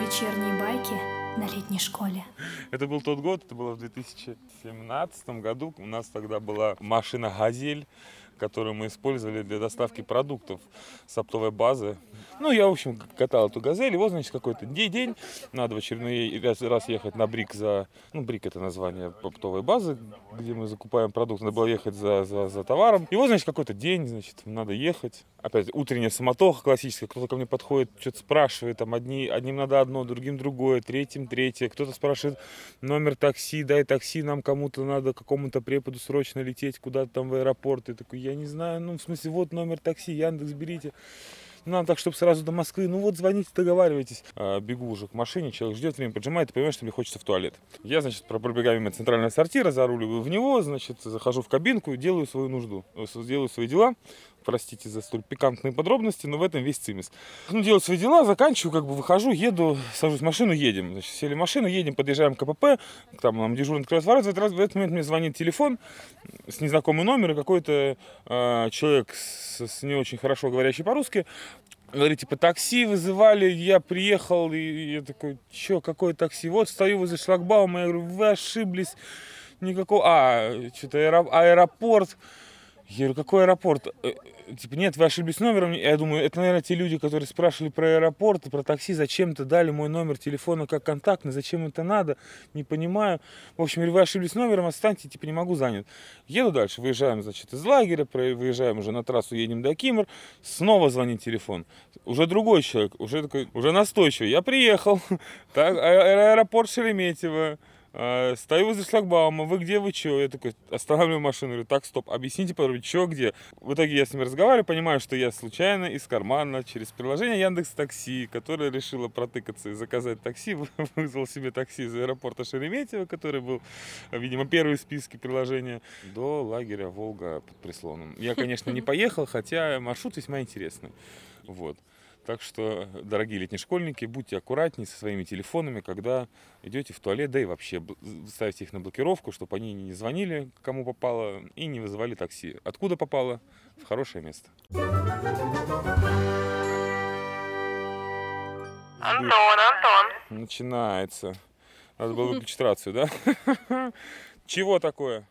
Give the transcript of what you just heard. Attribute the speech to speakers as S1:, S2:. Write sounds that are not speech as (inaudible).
S1: Вечерние байки на летней школе.
S2: Это был тот год, это было в 2017 году. У нас тогда была машина «Газель», которую мы использовали для доставки продуктов с оптовой базы. Ну, я, в общем, катал эту «Газель», и вот, значит, какой-то день, надо в очередной раз ехать на «Брик» за... Ну, «Брик» — это название оптовой базы, где мы закупаем продукты. Надо было ехать за, за, за товаром. И вот, значит, какой-то день, значит, надо ехать. Опять утренняя самотоха классическая. Кто-то ко мне подходит, что-то спрашивает. Там одни, одним надо одно, другим другое, третьим третье. Кто-то спрашивает номер такси, дай такси, нам кому-то надо, какому-то преподу срочно лететь куда-то там в аэропорт. И такой, я не знаю, ну, в смысле, вот номер такси, Яндекс берите. Ну, нам так, чтобы сразу до Москвы. Ну вот, звоните, договаривайтесь. А, бегу уже к машине, человек ждет, время поджимает, и понимаешь, что мне хочется в туалет. Я, значит, пробегаю мимо центрального сортира, заруливаю в него, значит, захожу в кабинку, делаю свою нужду, э, делаю свои дела. Простите за столь пикантные подробности, но в этом весь цимис. Ну, делаю свои дела, заканчиваю, как бы выхожу, еду, сажусь в машину, едем. Значит, сели в машину, едем, подъезжаем к КПП, там нам дежурный открывает ворот, в этот, раз, в этот момент мне звонит телефон с незнакомым номером, какой-то э, человек с, с не очень хорошо говорящий по-русски, Говорит, типа, такси вызывали, я приехал, и я такой, что, какое такси? Вот стою возле шлагбаума, я говорю, вы ошиблись, никакого, а, что-то аэропорт. Я говорю, какой аэропорт? Э, типа, нет, вы ошиблись номером. Я думаю, это, наверное, те люди, которые спрашивали про аэропорт, про такси, зачем-то дали мой номер телефона как контактный, зачем это надо, не понимаю. В общем, говорю, вы ошиблись номером, отстаньте, типа, не могу, занят. Еду дальше, выезжаем, значит, из лагеря, выезжаем уже на трассу, едем до Кимр, снова звонит телефон. Уже другой человек, уже такой, уже настойчивый. Я приехал, (laughs) так, аэропорт Шереметьево, а, стою возле шлагбаума, вы где, вы что? Я такой останавливаю машину, говорю, так, стоп, объясните подробнее, что, где? В итоге я с ним разговариваю, понимаю, что я случайно из кармана через приложение Яндекс Такси, которое решило протыкаться и заказать такси, (laughs) вызвал себе такси из аэропорта Шереметьево, который был, видимо, первый в списке приложения, до лагеря Волга под Прислоном. Я, конечно, не (laughs) поехал, хотя маршрут весьма интересный. Вот. Так что, дорогие летние школьники, будьте аккуратнее со своими телефонами, когда идете в туалет, да и вообще ставьте их на блокировку, чтобы они не звонили, кому попало, и не вызывали такси. Откуда попало? В хорошее место.
S3: Антон, Антон.
S2: Начинается. Надо было выключить рацию, да? (laughs) Чего такое?